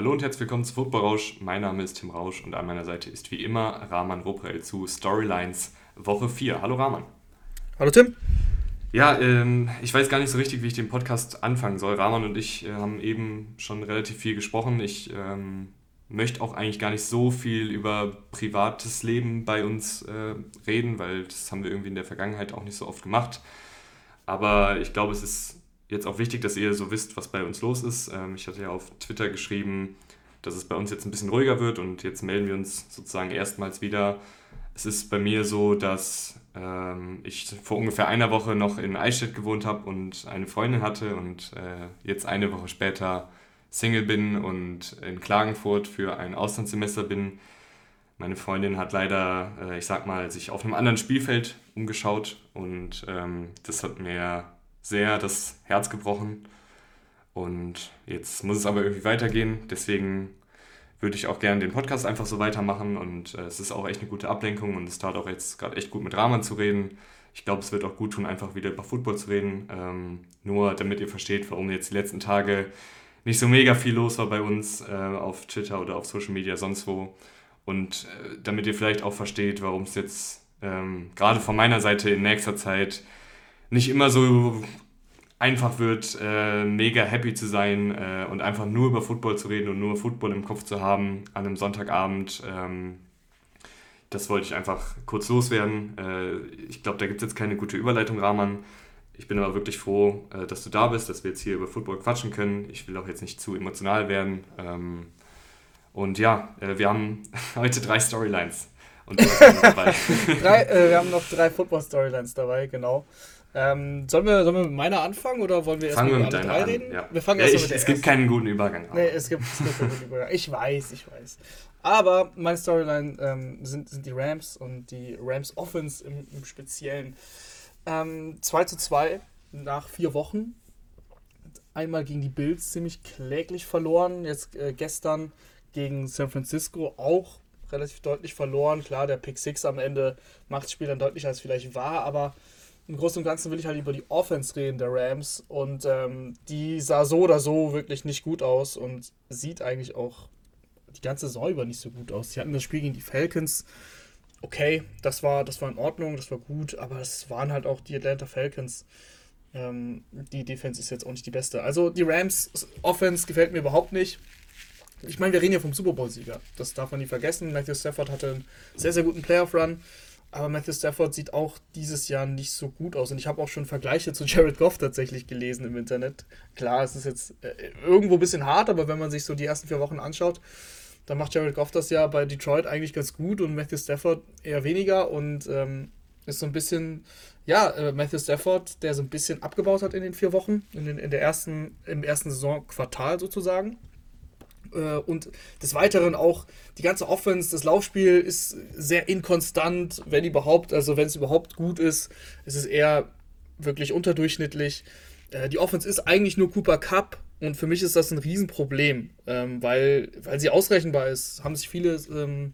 Hallo und herzlich willkommen zu Football Rausch. Mein Name ist Tim Rausch und an meiner Seite ist wie immer Rahman Ruprell zu Storylines Woche 4. Hallo Rahman. Hallo Tim. Ja, ähm, ich weiß gar nicht so richtig, wie ich den Podcast anfangen soll. Rahman und ich äh, haben eben schon relativ viel gesprochen. Ich ähm, möchte auch eigentlich gar nicht so viel über privates Leben bei uns äh, reden, weil das haben wir irgendwie in der Vergangenheit auch nicht so oft gemacht. Aber ich glaube, es ist jetzt auch wichtig, dass ihr so wisst, was bei uns los ist. Ähm, ich hatte ja auf Twitter geschrieben, dass es bei uns jetzt ein bisschen ruhiger wird und jetzt melden wir uns sozusagen erstmals wieder. Es ist bei mir so, dass ähm, ich vor ungefähr einer Woche noch in Eichstätt gewohnt habe und eine Freundin hatte und äh, jetzt eine Woche später Single bin und in Klagenfurt für ein Auslandssemester bin. Meine Freundin hat leider, äh, ich sag mal, sich auf einem anderen Spielfeld umgeschaut und ähm, das hat mir sehr das Herz gebrochen. Und jetzt muss es aber irgendwie weitergehen. Deswegen würde ich auch gerne den Podcast einfach so weitermachen und äh, es ist auch echt eine gute Ablenkung und es tat auch jetzt gerade echt gut mit Rahman zu reden. Ich glaube, es wird auch gut tun, einfach wieder über Football zu reden. Ähm, nur damit ihr versteht, warum jetzt die letzten Tage nicht so mega viel los war bei uns äh, auf Twitter oder auf Social Media, sonst wo. Und äh, damit ihr vielleicht auch versteht, warum es jetzt ähm, gerade von meiner Seite in nächster Zeit nicht immer so einfach wird, äh, mega happy zu sein äh, und einfach nur über Football zu reden und nur Football im Kopf zu haben an einem Sonntagabend. Ähm, das wollte ich einfach kurz loswerden. Äh, ich glaube, da gibt es jetzt keine gute Überleitung, Rahman. Ich bin aber wirklich froh, äh, dass du da bist, dass wir jetzt hier über Football quatschen können. Ich will auch jetzt nicht zu emotional werden. Ähm, und ja, äh, wir haben heute drei Storylines. Und drei, äh, wir haben noch drei Football-Storylines dabei, genau. Ähm, sollen, wir, sollen wir mit meiner anfangen oder wollen wir erst fangen mit deiner reden? An, ja. Wir fangen ja, erst ich, mit der Es gibt keinen guten Übergang. Nee, es gibt, es gibt keinen guten Übergang. Ich weiß, ich weiß. Aber meine Storyline ähm, sind, sind die Rams und die Rams Offense im, im Speziellen. Ähm, 2 zu 2 nach vier Wochen. Einmal gegen die Bills ziemlich kläglich verloren. Jetzt äh, gestern gegen San Francisco auch relativ deutlich verloren. Klar, der Pick 6 am Ende macht das Spiel dann deutlicher als vielleicht war, aber im Großen und Ganzen will ich halt über die Offense reden der Rams und ähm, die sah so oder so wirklich nicht gut aus und sieht eigentlich auch die ganze über nicht so gut aus. Sie hatten das Spiel gegen die Falcons. Okay, das war, das war in Ordnung, das war gut, aber es waren halt auch die Atlanta Falcons. Ähm, die Defense ist jetzt auch nicht die beste. Also die Rams Offense gefällt mir überhaupt nicht. Ich meine, wir reden hier vom Super Bowl-Sieger. Das darf man nie vergessen. Matthew Stafford hatte einen sehr, sehr guten Playoff-Run. Aber Matthew Stafford sieht auch dieses Jahr nicht so gut aus. Und ich habe auch schon Vergleiche zu Jared Goff tatsächlich gelesen im Internet. Klar, es ist jetzt äh, irgendwo ein bisschen hart, aber wenn man sich so die ersten vier Wochen anschaut, dann macht Jared Goff das ja bei Detroit eigentlich ganz gut und Matthew Stafford eher weniger. Und ähm, ist so ein bisschen, ja, äh, Matthew Stafford, der so ein bisschen abgebaut hat in den vier Wochen, in, den, in der ersten, im ersten Saisonquartal sozusagen. Äh, und des Weiteren auch die ganze Offense, das Laufspiel ist sehr inkonstant, wenn überhaupt, also wenn es überhaupt gut ist, ist es eher wirklich unterdurchschnittlich. Äh, die Offense ist eigentlich nur Cooper Cup und für mich ist das ein Riesenproblem, ähm, weil, weil sie ausrechenbar ist. Haben sich viele ähm,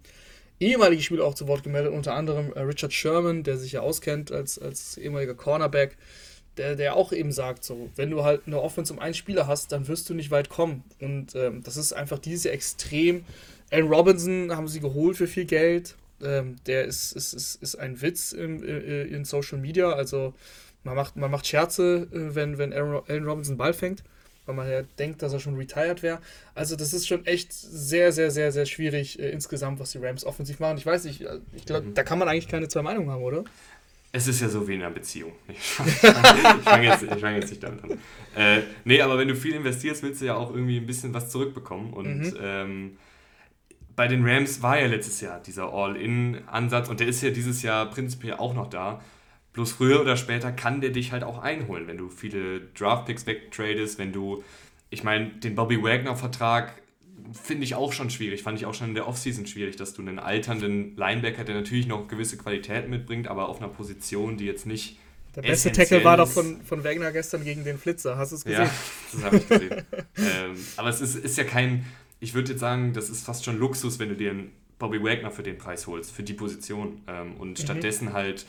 ehemalige Spieler auch zu Wort gemeldet, unter anderem äh, Richard Sherman, der sich ja auskennt als, als ehemaliger Cornerback der, der auch eben sagt, so, wenn du halt eine Offense um einen Spieler hast, dann wirst du nicht weit kommen. Und ähm, das ist einfach dieses Jahr extrem. Alan Robinson haben sie geholt für viel Geld. Ähm, der ist, ist, ist, ist ein Witz im, äh, in Social Media. Also man macht, man macht Scherze, äh, wenn, wenn Alan Robinson Ball fängt, weil man ja denkt, dass er schon retired wäre. Also das ist schon echt sehr, sehr, sehr, sehr schwierig äh, insgesamt, was die Rams offensiv machen. Ich weiß nicht, ich glaube, mhm. da kann man eigentlich keine zwei Meinungen haben, oder? Es ist ja so wie in einer Beziehung. Ich fange fang jetzt, fang jetzt nicht damit an. Äh, nee, aber wenn du viel investierst, willst du ja auch irgendwie ein bisschen was zurückbekommen. Und mhm. ähm, bei den Rams war ja letztes Jahr dieser All-In-Ansatz und der ist ja dieses Jahr prinzipiell auch noch da. Bloß früher oder später kann der dich halt auch einholen, wenn du viele Draft-Picks wegtradest, wenn du, ich meine, den Bobby Wagner-Vertrag finde ich auch schon schwierig. Fand ich auch schon in der Offseason schwierig, dass du einen alternden Linebacker, der natürlich noch gewisse Qualitäten mitbringt, aber auf einer Position, die jetzt nicht. Der beste Tackle war doch von, von Wagner gestern gegen den Flitzer. Hast du es gesehen? Ja, das habe ich gesehen. ähm, aber es ist, ist ja kein. Ich würde jetzt sagen, das ist fast schon Luxus, wenn du dir einen Bobby Wagner für den Preis holst, für die Position. Ähm, und mhm. stattdessen halt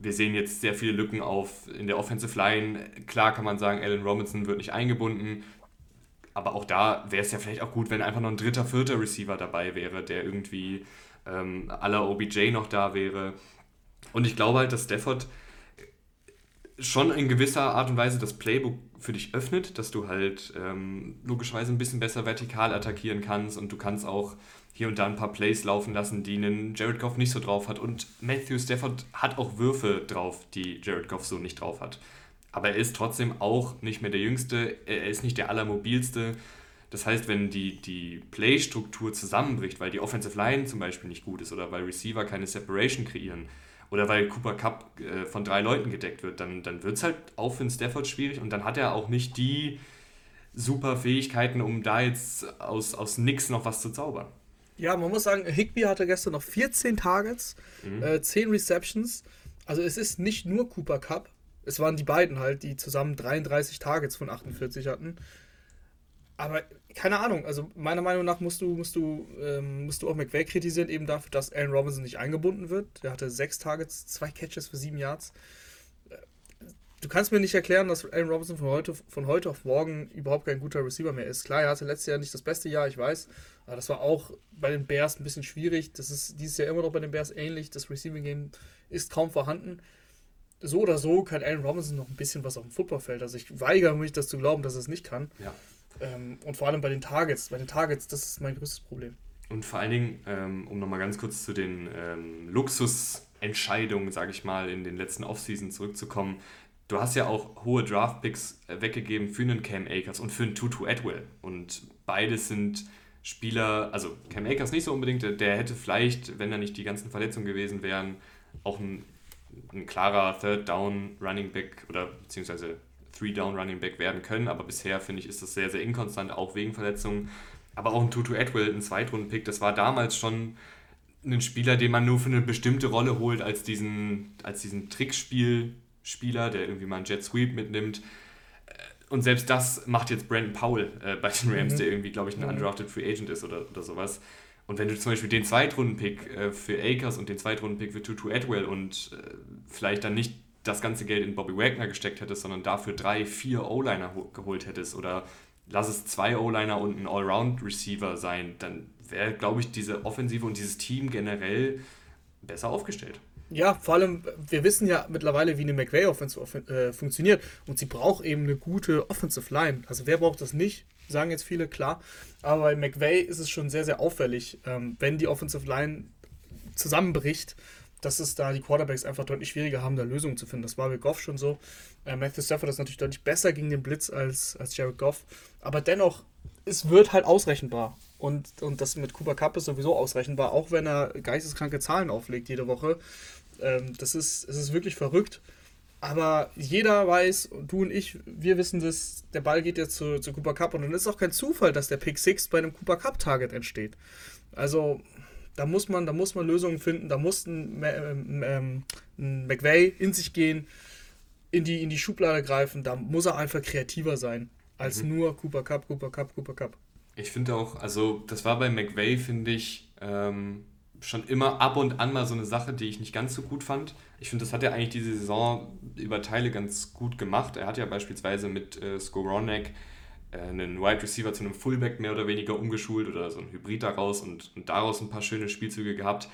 wir sehen jetzt sehr viele Lücken auf in der Offensive Line. Klar kann man sagen, Alan Robinson wird nicht eingebunden aber auch da wäre es ja vielleicht auch gut, wenn einfach noch ein dritter, vierter Receiver dabei wäre, der irgendwie ähm, aller OBJ noch da wäre. Und ich glaube halt, dass Stafford schon in gewisser Art und Weise das Playbook für dich öffnet, dass du halt ähm, logischerweise ein bisschen besser vertikal attackieren kannst und du kannst auch hier und da ein paar Plays laufen lassen, die einen Jared Goff nicht so drauf hat. Und Matthew Stafford hat auch Würfe drauf, die Jared Goff so nicht drauf hat. Aber er ist trotzdem auch nicht mehr der Jüngste, er ist nicht der Allermobilste. Das heißt, wenn die, die Play-Struktur zusammenbricht, weil die Offensive Line zum Beispiel nicht gut ist oder weil Receiver keine Separation kreieren oder weil Cooper Cup äh, von drei Leuten gedeckt wird, dann, dann wird es halt auch für den Stafford schwierig und dann hat er auch nicht die super Fähigkeiten, um da jetzt aus, aus nix noch was zu zaubern. Ja, man muss sagen, Higby hatte gestern noch 14 Targets, mhm. äh, 10 Receptions. Also es ist nicht nur Cooper Cup, es waren die beiden halt, die zusammen 33 Targets von 48 hatten. Aber keine Ahnung, also meiner Meinung nach musst du, musst du, ähm, musst du auch McVay kritisieren, eben dafür, dass Aaron Robinson nicht eingebunden wird. Der hatte sechs Targets, zwei Catches für sieben Yards. Du kannst mir nicht erklären, dass Aaron Robinson von heute, von heute auf morgen überhaupt kein guter Receiver mehr ist. Klar, er hatte letztes Jahr nicht das beste Jahr, ich weiß. Aber das war auch bei den Bears ein bisschen schwierig. Das ist dieses Jahr immer noch bei den Bears ähnlich. Das Receiving Game ist kaum vorhanden so oder so kann Allen Robinson noch ein bisschen was auf dem Footballfeld. Also ich weigere mich, das zu glauben, dass er es nicht kann. Ja. Ähm, und vor allem bei den Targets. Bei den Targets, das ist mein größtes Problem. Und vor allen Dingen, ähm, um nochmal ganz kurz zu den ähm, Luxusentscheidungen, sage ich mal, in den letzten Offseason zurückzukommen. Du hast ja auch hohe Draftpicks äh, weggegeben für einen Cam Akers und für einen Tutu Atwell. Und beides sind Spieler, also Cam Akers nicht so unbedingt, der hätte vielleicht, wenn da nicht die ganzen Verletzungen gewesen wären, auch ein ein klarer Third Down Running Back oder beziehungsweise Three Down Running Back werden können, aber bisher finde ich, ist das sehr, sehr inkonstant, auch wegen Verletzungen. Aber auch ein Tutu Atwell, ein Zweitrunden-Pick, das war damals schon ein Spieler, den man nur für eine bestimmte Rolle holt, als diesen, als diesen Trickspiel-Spieler, der irgendwie mal einen Jet Sweep mitnimmt. Und selbst das macht jetzt Brandon Powell äh, bei den Rams, mhm. der irgendwie, glaube ich, ein mhm. undrafted Free Agent ist oder, oder sowas. Und wenn du zum Beispiel den Zweitrunden-Pick äh, für Akers und den Zweitrunden-Pick für Tutu Atwell und äh, vielleicht dann nicht das ganze Geld in Bobby Wagner gesteckt hättest, sondern dafür drei, vier O-Liner geholt hättest oder lass es zwei O-Liner und ein Allround-Receiver sein, dann wäre, glaube ich, diese Offensive und dieses Team generell besser aufgestellt. Ja, vor allem, wir wissen ja mittlerweile, wie eine McVay-Offense äh, funktioniert und sie braucht eben eine gute Offensive Line. Also wer braucht das nicht? Sagen jetzt viele, klar. Aber bei McVay ist es schon sehr, sehr auffällig, ähm, wenn die Offensive Line zusammenbricht, dass es da die Quarterbacks einfach deutlich schwieriger haben, da Lösungen zu finden. Das war bei Goff schon so. Äh, Matthew Stafford ist natürlich deutlich besser gegen den Blitz als, als Jared Goff. Aber dennoch, es wird halt ausrechenbar. Und, und das mit Cooper Cup ist sowieso ausrechenbar, auch wenn er geisteskranke Zahlen auflegt jede Woche. Ähm, das ist, es ist wirklich verrückt. Aber jeder weiß, du und ich, wir wissen das, der Ball geht jetzt zu, zu Cooper Cup und dann ist auch kein Zufall, dass der Pick 6 bei einem Cooper Cup Target entsteht. Also da muss man, da muss man Lösungen finden, da muss ein, ähm, ähm, ein McVay in sich gehen, in die, in die Schublade greifen, da muss er einfach kreativer sein, als mhm. nur Cooper Cup, Cooper Cup, Cooper Cup. Ich finde auch, also das war bei McVay, finde ich, ähm, schon immer ab und an mal so eine Sache, die ich nicht ganz so gut fand. Ich finde, das hat er eigentlich diese Saison über Teile ganz gut gemacht. Er hat ja beispielsweise mit äh, Skoronek äh, einen Wide Receiver zu einem Fullback mehr oder weniger umgeschult oder so ein Hybrid daraus und, und daraus ein paar schöne Spielzüge gehabt.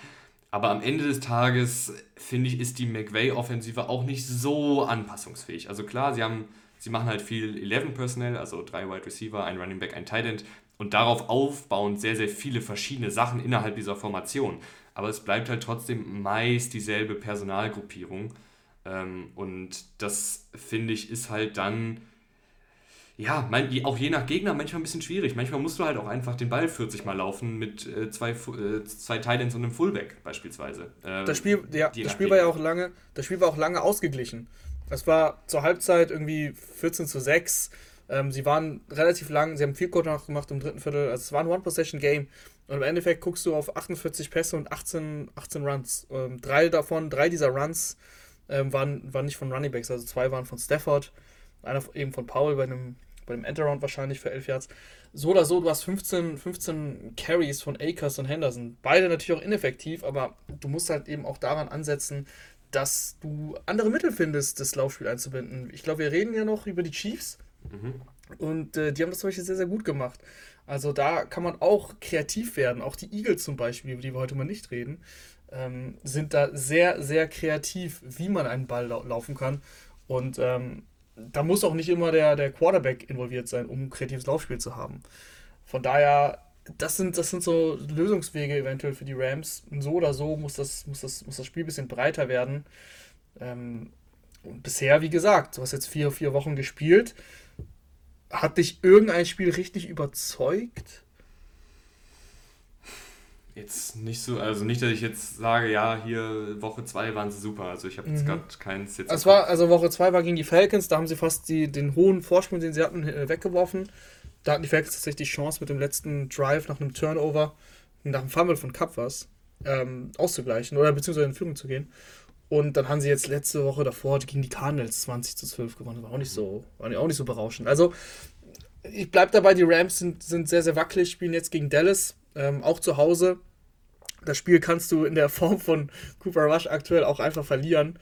Aber am Ende des Tages, finde ich, ist die McVay-Offensive auch nicht so anpassungsfähig. Also klar, sie haben, sie machen halt viel 11 Personnel, also drei Wide Receiver, ein Running Back, ein Tight End und darauf aufbauend sehr, sehr viele verschiedene Sachen innerhalb dieser Formation. Aber es bleibt halt trotzdem meist dieselbe Personalgruppierung. Ähm, und das finde ich ist halt dann, ja, auch je nach Gegner manchmal ein bisschen schwierig. Manchmal musst du halt auch einfach den Ball 40 Mal laufen mit äh, zwei, äh, zwei Titans und einem Fullback beispielsweise. Ähm, das Spiel, ja, das Spiel war ja auch lange, das Spiel war auch lange ausgeglichen. Es war zur Halbzeit irgendwie 14 zu 6 ähm, sie waren relativ lang, sie haben viel Code gemacht im dritten Viertel. Also es war ein One-Possession-Game. Und im Endeffekt guckst du auf 48 Pässe und 18, 18 Runs. Ähm, drei davon, drei dieser Runs ähm, waren, waren nicht von Running Backs, also zwei waren von Stafford, einer eben von Powell bei einem, bei einem Endaround wahrscheinlich für 11 Yards. So oder so, du hast 15, 15 Carries von Akers und Henderson. Beide natürlich auch ineffektiv, aber du musst halt eben auch daran ansetzen, dass du andere Mittel findest, das Laufspiel einzubinden. Ich glaube, wir reden ja noch über die Chiefs. Mhm. Und äh, die haben das zum Beispiel sehr, sehr gut gemacht. Also da kann man auch kreativ werden. Auch die Eagles zum Beispiel, über die wir heute mal nicht reden, ähm, sind da sehr, sehr kreativ, wie man einen Ball lau laufen kann. Und ähm, da muss auch nicht immer der, der Quarterback involviert sein, um ein kreatives Laufspiel zu haben. Von daher, das sind, das sind so Lösungswege eventuell für die Rams. So oder so muss das, muss das, muss das Spiel ein bisschen breiter werden. Ähm, und bisher, wie gesagt, du hast jetzt vier, vier Wochen gespielt. Hat dich irgendein Spiel richtig überzeugt? Jetzt nicht so, also nicht, dass ich jetzt sage, ja, hier Woche 2 waren sie super. Also ich habe jetzt mhm. gerade keins jetzt. Es war, also Woche 2 war gegen die Falcons, da haben sie fast die, den hohen Vorsprung, den sie hatten, äh, weggeworfen. Da hatten die Falcons tatsächlich die Chance mit dem letzten Drive nach einem Turnover, nach dem Fumble von Cup was, ähm, auszugleichen oder beziehungsweise in Führung zu gehen. Und dann haben sie jetzt letzte Woche davor gegen die Cardinals 20 zu 12 gewonnen. War auch nicht so, war auch nicht so berauschend. Also, ich bleibe dabei, die Rams sind, sind sehr, sehr wackelig, spielen jetzt gegen Dallas, ähm, auch zu Hause. Das Spiel kannst du in der Form von Cooper Rush aktuell auch einfach verlieren.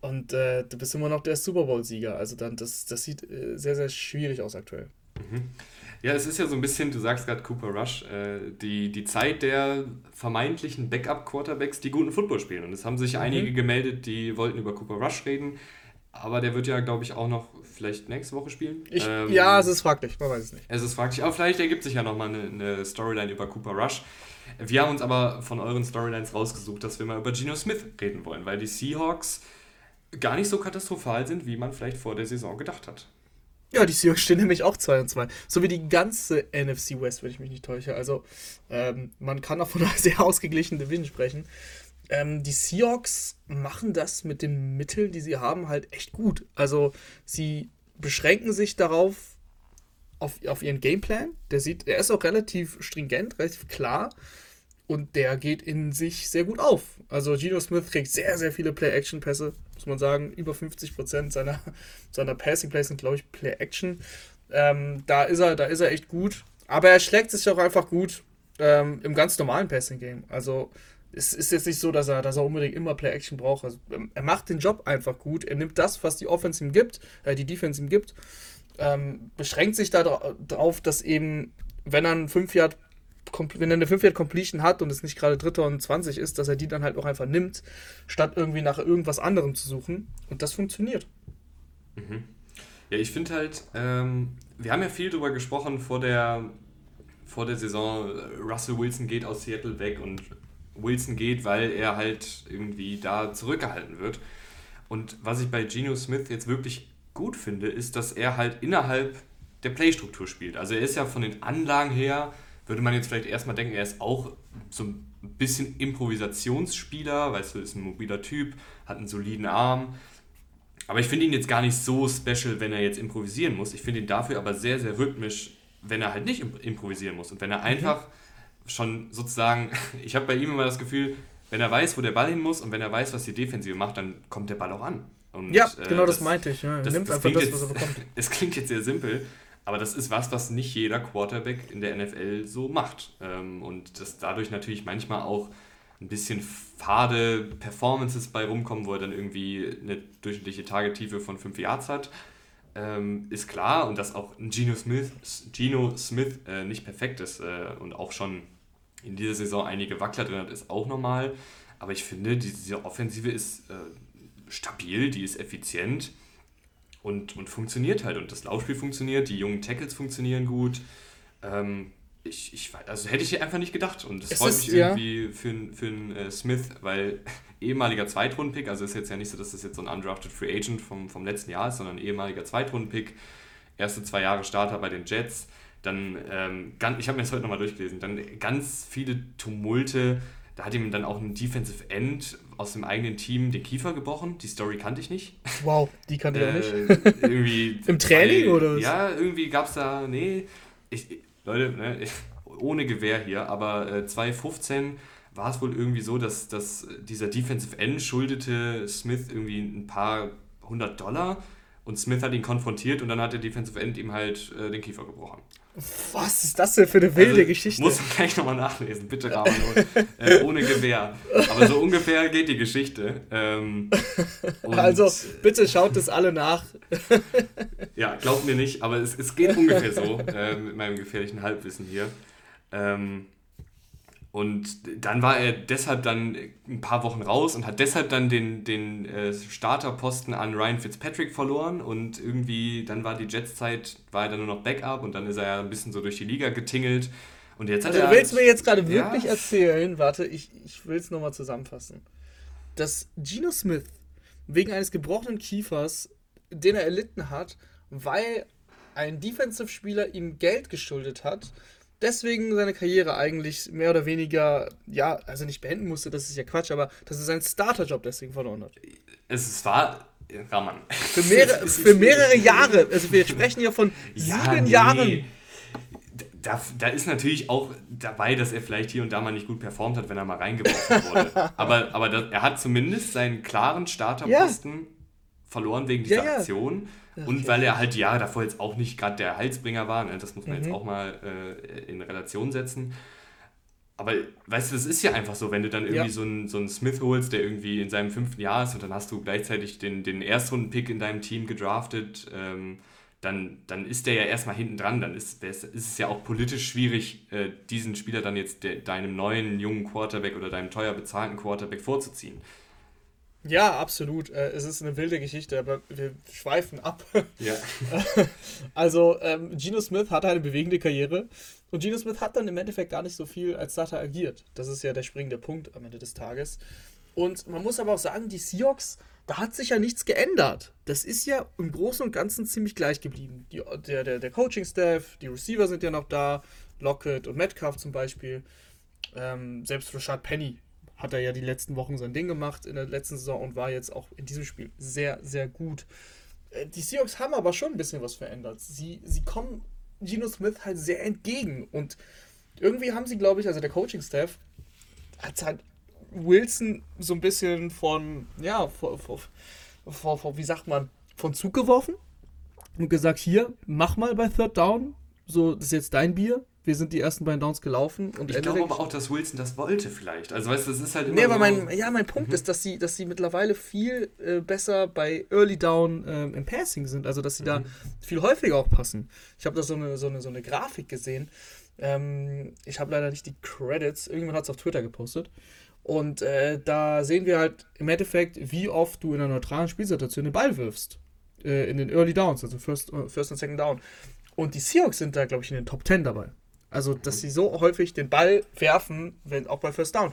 Und äh, du bist immer noch der Super Bowl-Sieger. Also dann, das, das sieht äh, sehr, sehr schwierig aus aktuell. Mhm. Ja, es ist ja so ein bisschen, du sagst gerade Cooper Rush, äh, die, die Zeit der vermeintlichen Backup-Quarterbacks, die guten Football spielen. Und es haben sich mhm. einige gemeldet, die wollten über Cooper Rush reden. Aber der wird ja, glaube ich, auch noch vielleicht nächste Woche spielen. Ich, ähm, ja, es ist fraglich, man weiß es nicht. Es ist fraglich, aber vielleicht ergibt sich ja nochmal eine, eine Storyline über Cooper Rush. Wir haben uns aber von euren Storylines rausgesucht, dass wir mal über Geno Smith reden wollen, weil die Seahawks gar nicht so katastrophal sind, wie man vielleicht vor der Saison gedacht hat. Ja, die Seahawks stehen nämlich auch 2 und 2. So wie die ganze NFC West, wenn ich mich nicht täusche. Also ähm, man kann auch von einer sehr ausgeglichenen Division sprechen. Ähm, die Seahawks machen das mit den Mitteln, die sie haben, halt echt gut. Also sie beschränken sich darauf, auf, auf ihren Gameplan. Der sieht, er ist auch relativ stringent, relativ klar. Und der geht in sich sehr gut auf. Also Geno Smith kriegt sehr, sehr viele Play-Action-Pässe, muss man sagen. Über 50% seiner, seiner Passing-Plays sind, glaube ich, Play-Action. Ähm, da, ist er, da ist er echt gut. Aber er schlägt sich auch einfach gut ähm, im ganz normalen Passing-Game. Also es ist jetzt nicht so, dass er, dass er unbedingt immer Play-Action braucht. Also, ähm, er macht den Job einfach gut. Er nimmt das, was die Offense ihm gibt, äh, die Defense ihm gibt, ähm, beschränkt sich darauf, dass eben, wenn er einen 5 Yard wenn er eine 5 Yard Completion hat und es nicht gerade Dritter und 20 ist, dass er die dann halt auch einfach nimmt, statt irgendwie nach irgendwas anderem zu suchen. Und das funktioniert. Mhm. Ja, ich finde halt, ähm, wir haben ja viel darüber gesprochen vor der, vor der Saison, Russell Wilson geht aus Seattle weg und Wilson geht, weil er halt irgendwie da zurückgehalten wird. Und was ich bei Geno Smith jetzt wirklich gut finde, ist, dass er halt innerhalb der Playstruktur spielt. Also er ist ja von den Anlagen her würde man jetzt vielleicht erstmal denken, er ist auch so ein bisschen Improvisationsspieler, weißt du, ist ein mobiler Typ, hat einen soliden Arm. Aber ich finde ihn jetzt gar nicht so special, wenn er jetzt improvisieren muss. Ich finde ihn dafür aber sehr, sehr rhythmisch, wenn er halt nicht improvisieren muss. Und wenn er mhm. einfach schon sozusagen, ich habe bei ihm immer das Gefühl, wenn er weiß, wo der Ball hin muss und wenn er weiß, was die Defensive macht, dann kommt der Ball auch an. Und, ja, genau äh, das, das, meinte ich. Ja. Das, Nimmt das einfach das, was er bekommt. Es klingt jetzt sehr simpel, aber das ist was, was nicht jeder Quarterback in der NFL so macht. Ähm, und dass dadurch natürlich manchmal auch ein bisschen fade Performances bei rumkommen, wo er dann irgendwie eine durchschnittliche Tagetiefe von 5 Yards hat, ähm, ist klar. Und dass auch Geno Smith, Geno Smith äh, nicht perfekt ist äh, und auch schon in dieser Saison einige Wackler drin hat, ist auch normal. Aber ich finde, diese Offensive ist äh, stabil, die ist effizient und, und funktioniert halt. Und das Laufspiel funktioniert, die jungen Tackles funktionieren gut. Ähm, ich, ich, also hätte ich einfach nicht gedacht. Und es freut ist, mich irgendwie ja. für, für einen äh, Smith, weil ehemaliger Zweitrunden-Pick, also ist jetzt ja nicht so, dass das jetzt so ein undrafted Free Agent vom, vom letzten Jahr ist, sondern ehemaliger Zweitrunden-Pick, erste zwei Jahre Starter bei den Jets. Dann, ähm, ganz, ich habe mir das heute nochmal durchgelesen, dann ganz viele Tumulte. Da hat ihm dann auch ein Defensive End aus dem eigenen Team den Kiefer gebrochen. Die Story kannte ich nicht. Wow, die kannte ich auch nicht. Äh, Im Training zwei, oder was? Ja, irgendwie gab es da, nee, ich, Leute, ne, ich, ohne Gewehr hier, aber äh, 2015 war es wohl irgendwie so, dass, dass dieser Defensive End schuldete Smith irgendwie ein paar hundert Dollar und Smith hat ihn konfrontiert und dann hat der Defensive End ihm halt äh, den Kiefer gebrochen. Was ist das denn für eine wilde also, Geschichte? Muss man gleich nochmal nachlesen, bitte Rahman, äh, ohne Gewehr. Aber so ungefähr geht die Geschichte. Ähm, also bitte schaut es alle nach. Ja, glaubt mir nicht, aber es, es geht ungefähr so äh, mit meinem gefährlichen Halbwissen hier. Ähm, und dann war er deshalb dann ein paar Wochen raus und hat deshalb dann den, den äh, Starterposten an Ryan Fitzpatrick verloren und irgendwie, dann war die Jets-Zeit, war er dann nur noch Backup und dann ist er ja ein bisschen so durch die Liga getingelt. Und jetzt also, du willst mir jetzt gerade wirklich ja. erzählen, warte, ich, ich will es nochmal zusammenfassen, dass Geno Smith wegen eines gebrochenen Kiefers, den er erlitten hat, weil ein Defensive-Spieler ihm Geld geschuldet hat, deswegen seine Karriere eigentlich mehr oder weniger, ja, also nicht beenden musste, das ist ja Quatsch, aber dass er seinen Starterjob deswegen verloren hat. Es war. Raman. Für, mehrere, für mehrere Jahre. Also wir sprechen ja von ja, sieben nee. Jahren. Da, da, ist natürlich auch dabei, dass er vielleicht hier und da mal nicht gut performt hat, wenn er mal reingeworfen wurde. aber aber das, er hat zumindest seinen klaren Starterposten ja. verloren wegen dieser ja, Aktion. Okay. Und weil er halt die Jahre davor jetzt auch nicht gerade der Heilsbringer war, ne? das muss man mhm. jetzt auch mal äh, in Relation setzen. Aber weißt du, das ist ja einfach so, wenn du dann irgendwie ja. so, einen, so einen Smith holst, der irgendwie in seinem fünften Jahr ist und dann hast du gleichzeitig den, den Erstrunden-Pick in deinem Team gedraftet, ähm, dann, dann ist der ja erstmal hinten dran. Dann ist, ist es ja auch politisch schwierig, äh, diesen Spieler dann jetzt de, deinem neuen jungen Quarterback oder deinem teuer bezahlten Quarterback vorzuziehen. Ja, absolut. Äh, es ist eine wilde Geschichte, aber wir schweifen ab. Ja. also, ähm, Geno Smith hatte eine bewegende Karriere und Geno Smith hat dann im Endeffekt gar nicht so viel als Starter agiert. Das ist ja der springende Punkt am Ende des Tages. Und man muss aber auch sagen, die Seahawks, da hat sich ja nichts geändert. Das ist ja im Großen und Ganzen ziemlich gleich geblieben. Die, der der, der Coaching-Staff, die Receiver sind ja noch da, Lockett und Metcalf zum Beispiel. Ähm, selbst Rashad Penny hat er ja die letzten Wochen sein Ding gemacht in der letzten Saison und war jetzt auch in diesem Spiel sehr, sehr gut. Äh, die Seahawks haben aber schon ein bisschen was verändert. Sie, sie kommen Geno Smith halt sehr entgegen und irgendwie haben sie, glaube ich, also der Coaching-Staff hat halt Wilson so ein bisschen von, ja, vor, vor, vor, wie sagt man, von Zug geworfen und gesagt, hier, mach mal bei Third Down, so, das ist jetzt dein Bier, wir sind die ersten beiden Downs gelaufen. Und ich glaube aber auch, dass Wilson das wollte vielleicht. Also weißt du, das ist halt immer Nee, aber mein, ja, mein Punkt mhm. ist, dass sie, dass sie mittlerweile viel äh, besser bei Early Down äh, im Passing sind. Also dass sie mhm. da viel häufiger auch passen. Ich habe da so eine, so, eine, so eine Grafik gesehen. Ähm, ich habe leider nicht die Credits. Irgendjemand hat es auf Twitter gepostet. Und äh, da sehen wir halt im Endeffekt, wie oft du in einer neutralen Spielsituation den Ball wirfst. Äh, in den Early Downs, also First, First und Second Down. Und die Seahawks sind da, glaube ich, in den Top 10 dabei. Also, dass sie so häufig den Ball werfen, wenn auch bei First Down.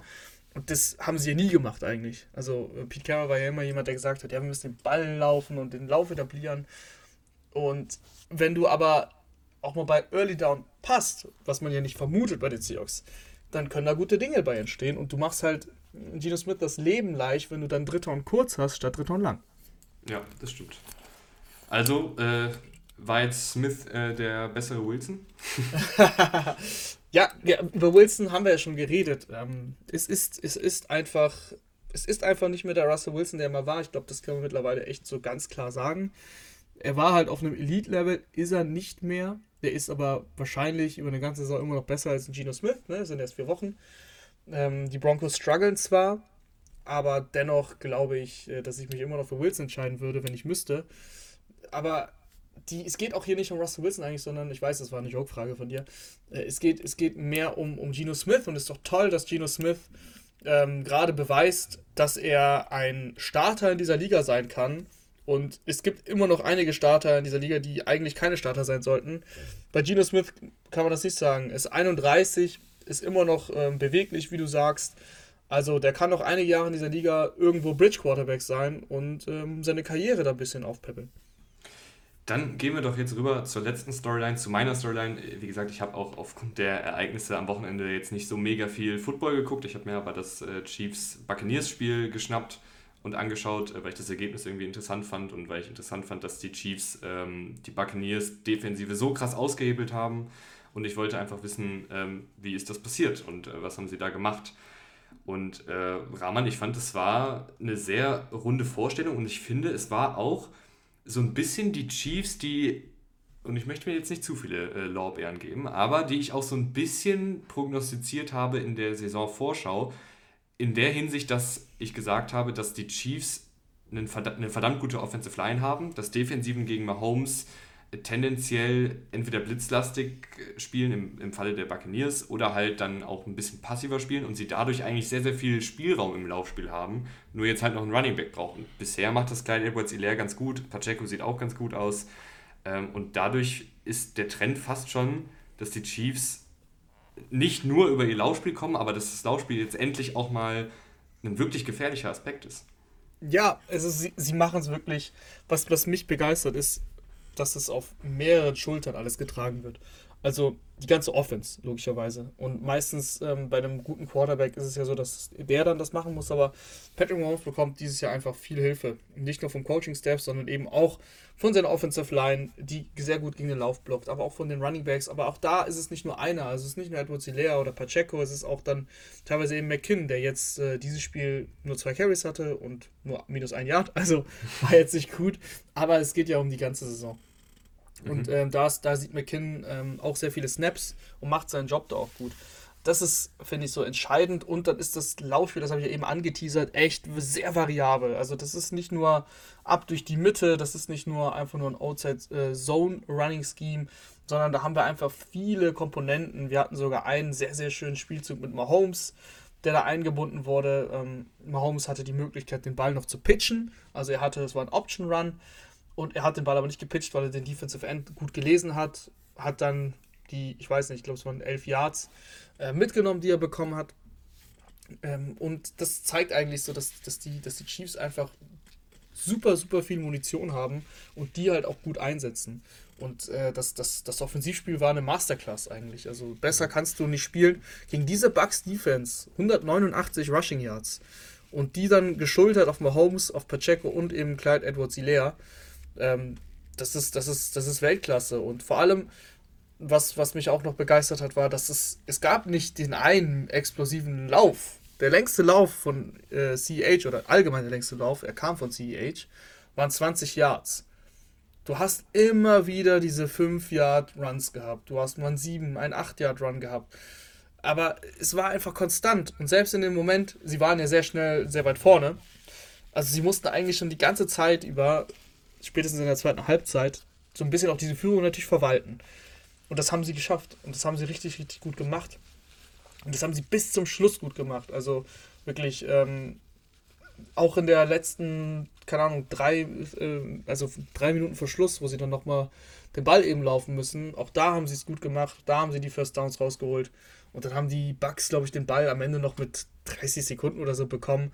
Und das haben sie ja nie gemacht eigentlich. Also äh, Pete Carroll war ja immer jemand, der gesagt hat, ja, wir müssen den Ball laufen und den Lauf etablieren. Und wenn du aber auch mal bei Early Down passt, was man ja nicht vermutet bei den Seahawks, dann können da gute Dinge bei entstehen. Und du machst halt Gino Smith das Leben leicht, wenn du dann Dritter und kurz hast, statt Dritter und lang. Ja, das stimmt. Also, äh, war jetzt Smith äh, der bessere Wilson? ja, ja, über Wilson haben wir ja schon geredet. Ähm, es, ist, es ist einfach. Es ist einfach nicht mehr der Russell Wilson, der immer war. Ich glaube, das können wir mittlerweile echt so ganz klar sagen. Er war halt auf einem Elite-Level, ist er nicht mehr. Der ist aber wahrscheinlich über eine ganze Saison immer noch besser als ein Geno Smith. Ne? Sind erst vier Wochen. Ähm, die Broncos strugglen zwar, aber dennoch glaube ich, äh, dass ich mich immer noch für Wilson entscheiden würde, wenn ich müsste. Aber die, es geht auch hier nicht um Russell Wilson eigentlich, sondern ich weiß, das war eine Joke-Frage von dir. Äh, es, geht, es geht mehr um, um Geno Smith und es ist doch toll, dass Geno Smith ähm, gerade beweist, dass er ein Starter in dieser Liga sein kann. Und es gibt immer noch einige Starter in dieser Liga, die eigentlich keine Starter sein sollten. Bei Geno Smith kann man das nicht sagen. Er ist 31, ist immer noch ähm, beweglich, wie du sagst. Also der kann noch einige Jahre in dieser Liga irgendwo Bridge Quarterback sein und ähm, seine Karriere da ein bisschen aufpeppeln. Dann gehen wir doch jetzt rüber zur letzten Storyline, zu meiner Storyline. Wie gesagt, ich habe auch aufgrund der Ereignisse am Wochenende jetzt nicht so mega viel Football geguckt. Ich habe mir aber das äh, Chiefs-Buccaneers-Spiel geschnappt und angeschaut, äh, weil ich das Ergebnis irgendwie interessant fand und weil ich interessant fand, dass die Chiefs ähm, die Buccaneers-Defensive so krass ausgehebelt haben. Und ich wollte einfach wissen, ähm, wie ist das passiert und äh, was haben sie da gemacht. Und äh, Rahman, ich fand, es war eine sehr runde Vorstellung und ich finde, es war auch so ein bisschen die Chiefs, die, und ich möchte mir jetzt nicht zu viele äh, Lorbeeren geben, aber die ich auch so ein bisschen prognostiziert habe in der Saisonvorschau, in der Hinsicht, dass ich gesagt habe, dass die Chiefs eine verdammt, gute Offensive Line haben, dass Defensiven gegen Mahomes tendenziell entweder blitzlastig spielen im, im Falle der Buccaneers oder halt dann auch ein bisschen passiver spielen und sie dadurch eigentlich sehr, sehr viel Spielraum im Laufspiel haben, nur jetzt halt noch einen Running Back brauchen. Bisher macht das Clyde Edwards Hilaire ganz gut, Pacheco sieht auch ganz gut aus ähm, und dadurch ist der Trend fast schon, dass die Chiefs nicht nur über ihr Laufspiel kommen, aber dass das Laufspiel jetzt endlich auch mal ein wirklich gefährlicher Aspekt ist. Ja, also sie, sie machen es wirklich. Was, was mich begeistert ist, dass es auf mehreren Schultern alles getragen wird. Also die ganze Offense, logischerweise. Und meistens ähm, bei einem guten Quarterback ist es ja so, dass der dann das machen muss, aber Patrick Mahomes bekommt dieses Jahr einfach viel Hilfe. Nicht nur vom Coaching-Staff, sondern eben auch von seiner Offensive Line, die sehr gut gegen den Lauf blockt, aber auch von den Running Backs. Aber auch da ist es nicht nur einer, also es ist nicht nur Edward Zilea oder Pacheco, es ist auch dann teilweise eben McKinn, der jetzt äh, dieses Spiel nur zwei Carries hatte und nur minus ein Yard, also war jetzt nicht gut, aber es geht ja um die ganze Saison. Und mhm. ähm, da, da sieht McKinn ähm, auch sehr viele Snaps und macht seinen Job da auch gut. Das ist, finde ich, so entscheidend. Und dann ist das Laufspiel, das habe ich ja eben angeteasert, echt sehr variabel. Also das ist nicht nur ab durch die Mitte, das ist nicht nur einfach nur ein Outside-Zone-Running-Scheme, sondern da haben wir einfach viele Komponenten. Wir hatten sogar einen sehr, sehr schönen Spielzug mit Mahomes, der da eingebunden wurde. Ähm, Mahomes hatte die Möglichkeit, den Ball noch zu pitchen. Also er hatte, es war ein Option-Run. Und er hat den Ball aber nicht gepitcht, weil er den Defensive End gut gelesen hat. Hat dann die, ich weiß nicht, ich glaube, es waren elf Yards äh, mitgenommen, die er bekommen hat. Ähm, und das zeigt eigentlich so, dass, dass, die, dass die Chiefs einfach super, super viel Munition haben und die halt auch gut einsetzen. Und äh, das, das, das Offensivspiel war eine Masterclass eigentlich. Also besser kannst du nicht spielen. Gegen diese Bucks Defense 189 Rushing Yards und die dann geschultert auf Mahomes, auf Pacheco und eben Clyde Edwards Hilaire ähm, das, ist, das, ist, das ist Weltklasse. Und vor allem, was, was mich auch noch begeistert hat, war, dass es, es gab nicht den einen explosiven Lauf. Der längste Lauf von äh, CEH oder allgemein der längste Lauf, er kam von CEH, waren 20 Yards. Du hast immer wieder diese 5-Yard-Runs gehabt. Du hast mal einen 7, einen 8-Yard-Run gehabt. Aber es war einfach konstant. Und selbst in dem Moment, sie waren ja sehr schnell sehr weit vorne. Also sie mussten eigentlich schon die ganze Zeit über spätestens in der zweiten Halbzeit, so ein bisschen auch diese Führung natürlich verwalten. Und das haben sie geschafft. Und das haben sie richtig, richtig gut gemacht. Und das haben sie bis zum Schluss gut gemacht. Also wirklich, ähm, auch in der letzten, keine Ahnung, drei, äh, also drei Minuten vor Schluss, wo sie dann nochmal den Ball eben laufen müssen, auch da haben sie es gut gemacht. Da haben sie die First Downs rausgeholt. Und dann haben die Bucks, glaube ich, den Ball am Ende noch mit 30 Sekunden oder so bekommen.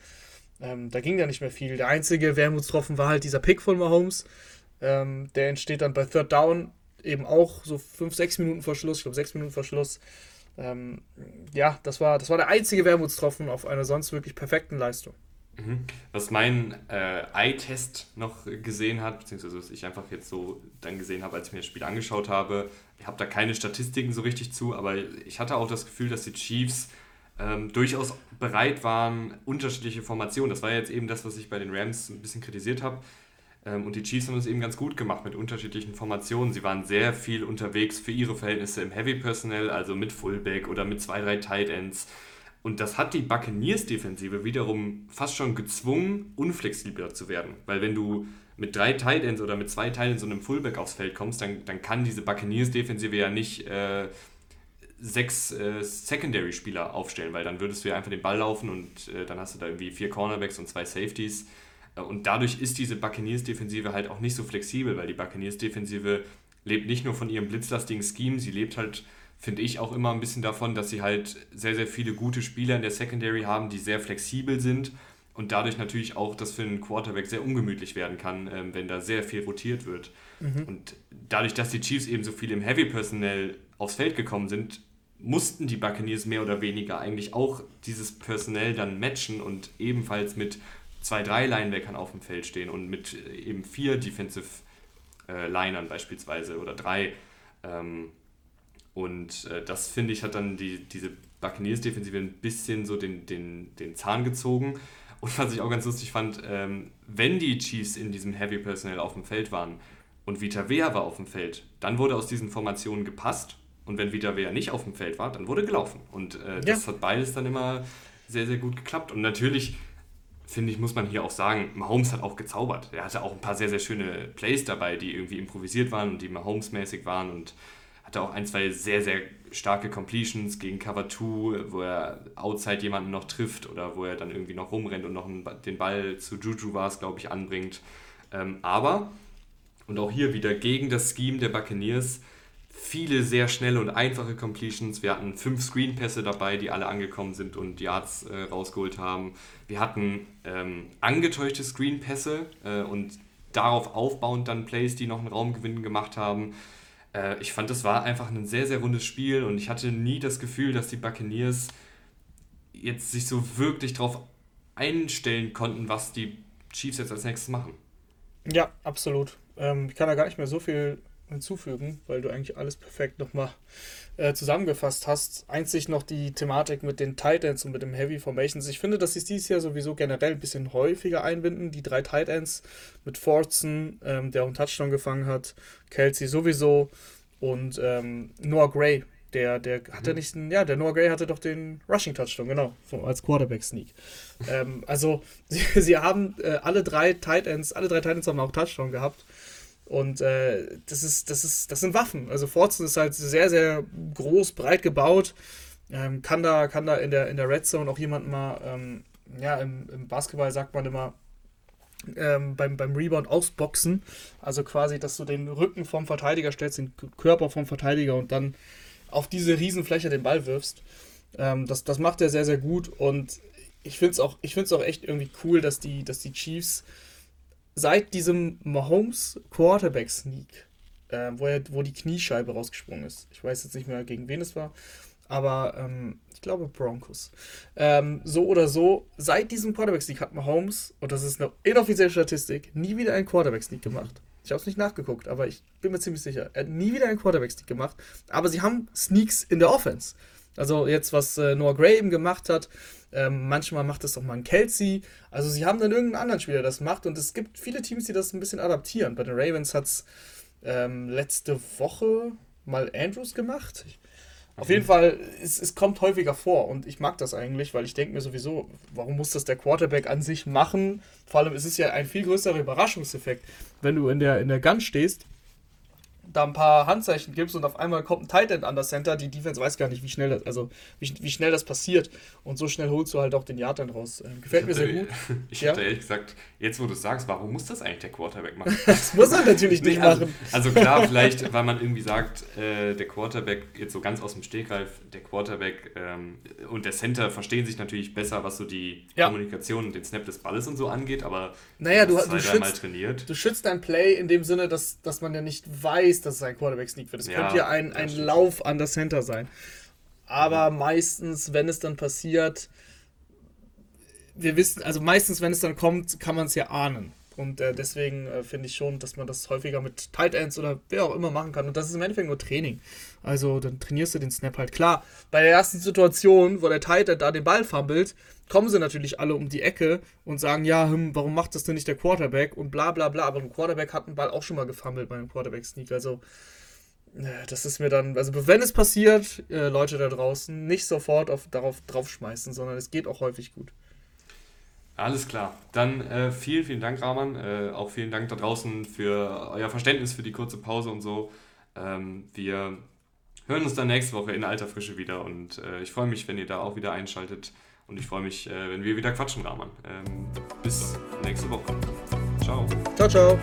Ähm, da ging ja nicht mehr viel. Der einzige Wermutstropfen war halt dieser Pick von Mahomes. Ähm, der entsteht dann bei Third Down eben auch so 5, 6 Minuten vor Schluss. Ich glaube, 6 Minuten vor Schluss. Ähm, ja, das war, das war der einzige Wermutstropfen auf einer sonst wirklich perfekten Leistung. Mhm. Was mein äh, Eye-Test noch gesehen hat, beziehungsweise was ich einfach jetzt so dann gesehen habe, als ich mir das Spiel angeschaut habe, ich habe da keine Statistiken so richtig zu, aber ich hatte auch das Gefühl, dass die Chiefs ähm, durchaus bereit waren, unterschiedliche Formationen. Das war jetzt eben das, was ich bei den Rams ein bisschen kritisiert habe. Ähm, und die Chiefs haben das eben ganz gut gemacht mit unterschiedlichen Formationen. Sie waren sehr viel unterwegs für ihre Verhältnisse im Heavy Personnel, also mit Fullback oder mit zwei, drei Tight Ends. Und das hat die Buccaneers-Defensive wiederum fast schon gezwungen, unflexibler zu werden. Weil wenn du mit drei Tight Ends oder mit zwei Tight Ends und einem Fullback aufs Feld kommst, dann, dann kann diese Buccaneers-Defensive ja nicht äh, sechs äh, Secondary-Spieler aufstellen, weil dann würdest du ja einfach den Ball laufen und äh, dann hast du da irgendwie vier Cornerbacks und zwei Safeties. Äh, und dadurch ist diese Buccaneers-Defensive halt auch nicht so flexibel, weil die Buccaneers-Defensive lebt nicht nur von ihrem blitzlastigen Scheme, sie lebt halt, finde ich, auch immer ein bisschen davon, dass sie halt sehr, sehr viele gute Spieler in der Secondary haben, die sehr flexibel sind und dadurch natürlich auch das für einen Quarterback sehr ungemütlich werden kann, ähm, wenn da sehr viel rotiert wird. Mhm. Und dadurch, dass die Chiefs eben so viel im Heavy-Personell aufs Feld gekommen sind, mussten die Buccaneers mehr oder weniger eigentlich auch dieses Personell dann matchen und ebenfalls mit zwei, drei Linebackern auf dem Feld stehen und mit äh, eben vier Defensive äh, Linern beispielsweise oder drei. Ähm, und äh, das finde ich hat dann die, diese Buccaneers-Defensive ein bisschen so den, den, den Zahn gezogen. Und was ich auch ganz lustig fand, ähm, wenn die Chiefs in diesem Heavy Personnel auf dem Feld waren und Vita Vea war auf dem Feld, dann wurde aus diesen Formationen gepasst und wenn wieder wer nicht auf dem Feld war, dann wurde gelaufen. Und äh, das ja. hat beides dann immer sehr, sehr gut geklappt. Und natürlich finde ich, muss man hier auch sagen, Mahomes hat auch gezaubert. Er hatte auch ein paar sehr, sehr schöne Plays dabei, die irgendwie improvisiert waren und die Mahomes-mäßig waren und hatte auch ein, zwei sehr, sehr starke Completions gegen Cover 2, wo er outside jemanden noch trifft oder wo er dann irgendwie noch rumrennt und noch den Ball zu Juju war es, glaube ich, anbringt. Ähm, aber, und auch hier wieder gegen das Scheme der Buccaneers, viele sehr schnelle und einfache Completions. Wir hatten fünf Screenpässe dabei, die alle angekommen sind und Yards äh, rausgeholt haben. Wir hatten ähm, angetäuschte Screenpässe äh, und darauf aufbauend dann Plays, die noch einen Raumgewinn gemacht haben. Äh, ich fand, das war einfach ein sehr, sehr rundes Spiel und ich hatte nie das Gefühl, dass die Buccaneers jetzt sich so wirklich darauf einstellen konnten, was die Chiefs jetzt als nächstes machen. Ja, absolut. Ähm, ich kann da gar nicht mehr so viel hinzufügen, weil du eigentlich alles perfekt nochmal äh, zusammengefasst hast. Einzig noch die Thematik mit den Titans und mit dem Heavy Formations. Ich finde, dass sie es dieses Jahr sowieso generell ein bisschen häufiger einbinden. Die drei Titans mit Fortson, ähm, der auch einen Touchdown gefangen hat, Kelsey sowieso und ähm, Noah Gray. Der, der hatte mhm. nicht, ja, der Noah Gray hatte doch den Rushing Touchdown, genau, als Quarterback Sneak. ähm, also, sie, sie haben äh, alle drei Titans, alle drei Titans haben auch Touchdown gehabt. Und äh, das ist, das ist, das sind Waffen. Also Forzen ist halt sehr, sehr groß, breit gebaut. Ähm, kann da, kann da in der, in der Red Zone auch jemand mal, ähm, ja, im, im, Basketball sagt man immer, ähm, beim, beim Rebound ausboxen. Also quasi, dass du den Rücken vom Verteidiger stellst, den Körper vom Verteidiger und dann auf diese Riesenfläche den Ball wirfst. Ähm, das, das macht er sehr, sehr gut und ich finde es auch, auch echt irgendwie cool, dass die, dass die Chiefs seit diesem Mahomes Quarterback Sneak, äh, wo, er, wo die Kniescheibe rausgesprungen ist. Ich weiß jetzt nicht mehr, gegen wen es war, aber ähm, ich glaube Broncos. Ähm, so oder so, seit diesem Quarterback Sneak hat Mahomes, und das ist eine inoffizielle Statistik, nie wieder einen Quarterback Sneak gemacht. Ich habe es nicht nachgeguckt, aber ich bin mir ziemlich sicher. Er hat nie wieder einen Quarterback Sneak gemacht. Aber sie haben Sneaks in der Offense. Also jetzt, was äh, Noah Gray eben gemacht hat, ähm, manchmal macht es auch mal ein Kelsey. Also sie haben dann irgendeinen anderen Spieler, der das macht. Und es gibt viele Teams, die das ein bisschen adaptieren. Bei den Ravens hat es ähm, letzte Woche mal Andrews gemacht. Auf jeden Fall, es, es kommt häufiger vor und ich mag das eigentlich, weil ich denke mir sowieso, warum muss das der Quarterback an sich machen? Vor allem ist es ja ein viel größerer Überraschungseffekt, wenn du in der, in der Gun stehst da ein paar Handzeichen gibst und auf einmal kommt ein Tight End an das Center, die Defense weiß gar nicht, wie schnell das, also wie, wie schnell das passiert. Und so schnell holst du halt auch den Yard dann raus. Ähm, gefällt mir sehr gut. Ich ja? hätte ehrlich gesagt, jetzt wo du sagst, warum muss das eigentlich der Quarterback machen? das muss er natürlich nicht also, machen. Also klar, vielleicht, weil man irgendwie sagt, äh, der Quarterback, jetzt so ganz aus dem Stegreif, der Quarterback ähm, und der Center verstehen sich natürlich besser, was so die ja. Kommunikation und den Snap des Balles und so angeht, aber naja, du, du, schützt, trainiert. du schützt dein Play in dem Sinne, dass, dass man ja nicht weiß, dass es ein Quarterback-Sneak wird. Es ja, könnte ja ein, ein Lauf an das Center sein. Aber mhm. meistens, wenn es dann passiert, wir wissen, also meistens, wenn es dann kommt, kann man es ja ahnen. Und äh, deswegen äh, finde ich schon, dass man das häufiger mit Tight Ends oder wer auch immer machen kann. Und das ist im Endeffekt nur Training. Also dann trainierst du den Snap halt. Klar, bei der ersten Situation, wo der Tight End da den Ball fummelt, kommen sie natürlich alle um die Ecke und sagen, ja, hm, warum macht das denn nicht der Quarterback? Und bla bla bla. Aber ein Quarterback hat einen Ball auch schon mal gefummelt bei einem Quarterback-Sneak. Also äh, das ist mir dann, also wenn es passiert, äh, Leute da draußen, nicht sofort auf, darauf draufschmeißen, sondern es geht auch häufig gut. Alles klar. Dann äh, vielen, vielen Dank, Rahman. Äh, auch vielen Dank da draußen für euer Verständnis für die kurze Pause und so. Ähm, wir hören uns dann nächste Woche in alter Frische wieder und äh, ich freue mich, wenn ihr da auch wieder einschaltet und ich freue mich, äh, wenn wir wieder quatschen, Rahman. Ähm, bis nächste Woche. Ciao. Ciao, ciao.